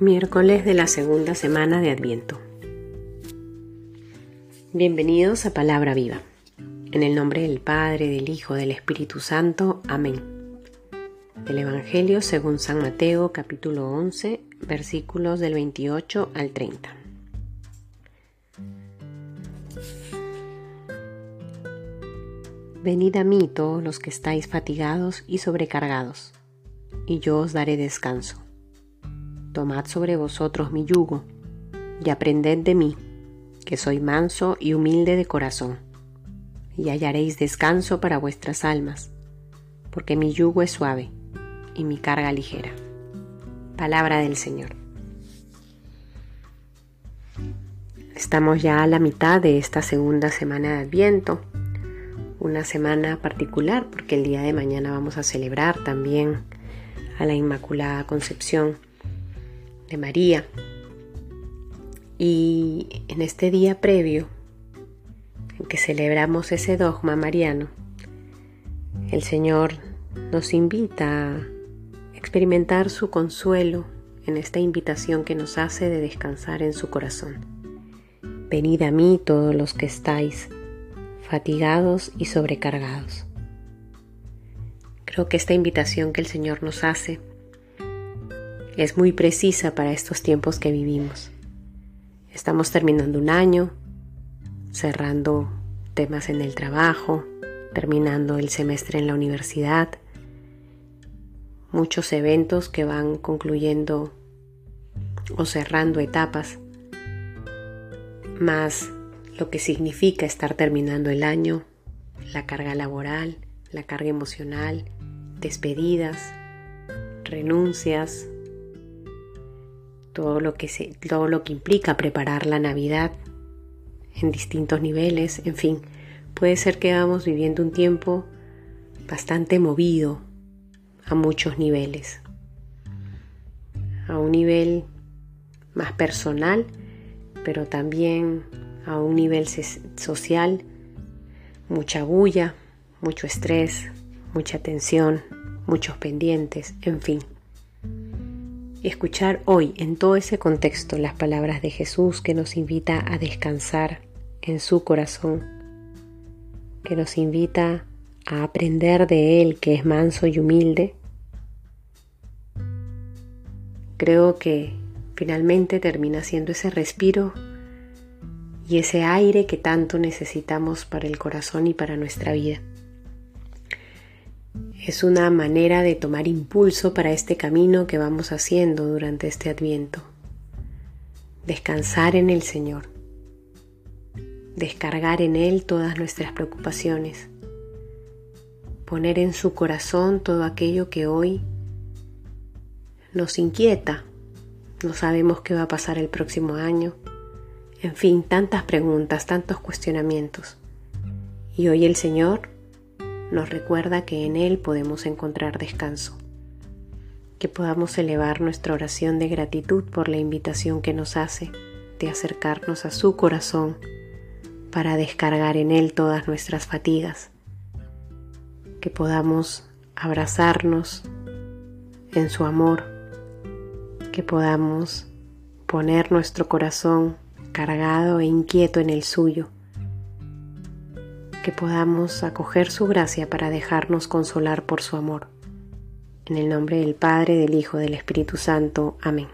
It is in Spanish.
Miércoles de la segunda semana de Adviento. Bienvenidos a Palabra Viva. En el nombre del Padre, del Hijo, del Espíritu Santo. Amén. Del Evangelio según San Mateo capítulo 11 versículos del 28 al 30. Venid a mí todos los que estáis fatigados y sobrecargados, y yo os daré descanso. Tomad sobre vosotros mi yugo, y aprended de mí, que soy manso y humilde de corazón, y hallaréis descanso para vuestras almas, porque mi yugo es suave y mi carga ligera. Palabra del Señor. Estamos ya a la mitad de esta segunda semana de Adviento, una semana particular porque el día de mañana vamos a celebrar también a la Inmaculada Concepción de María. Y en este día previo, en que celebramos ese dogma mariano, el Señor nos invita a experimentar su consuelo en esta invitación que nos hace de descansar en su corazón. Venid a mí todos los que estáis fatigados y sobrecargados. Creo que esta invitación que el Señor nos hace es muy precisa para estos tiempos que vivimos. Estamos terminando un año, cerrando temas en el trabajo, terminando el semestre en la universidad, muchos eventos que van concluyendo o cerrando etapas, más lo que significa estar terminando el año, la carga laboral, la carga emocional, despedidas, renuncias, todo lo que, se, todo lo que implica preparar la Navidad en distintos niveles, en fin, puede ser que vamos viviendo un tiempo bastante movido a muchos niveles. A un nivel más personal, pero también a un nivel social, mucha bulla, mucho estrés, mucha tensión, muchos pendientes, en fin escuchar hoy en todo ese contexto las palabras de Jesús que nos invita a descansar en su corazón, que nos invita a aprender de Él que es manso y humilde, creo que finalmente termina siendo ese respiro y ese aire que tanto necesitamos para el corazón y para nuestra vida. Es una manera de tomar impulso para este camino que vamos haciendo durante este adviento. Descansar en el Señor. Descargar en Él todas nuestras preocupaciones. Poner en su corazón todo aquello que hoy nos inquieta. No sabemos qué va a pasar el próximo año. En fin, tantas preguntas, tantos cuestionamientos. Y hoy el Señor nos recuerda que en Él podemos encontrar descanso, que podamos elevar nuestra oración de gratitud por la invitación que nos hace de acercarnos a su corazón para descargar en Él todas nuestras fatigas, que podamos abrazarnos en su amor, que podamos poner nuestro corazón cargado e inquieto en el suyo que podamos acoger su gracia para dejarnos consolar por su amor. En el nombre del Padre, del Hijo, del Espíritu Santo. Amén.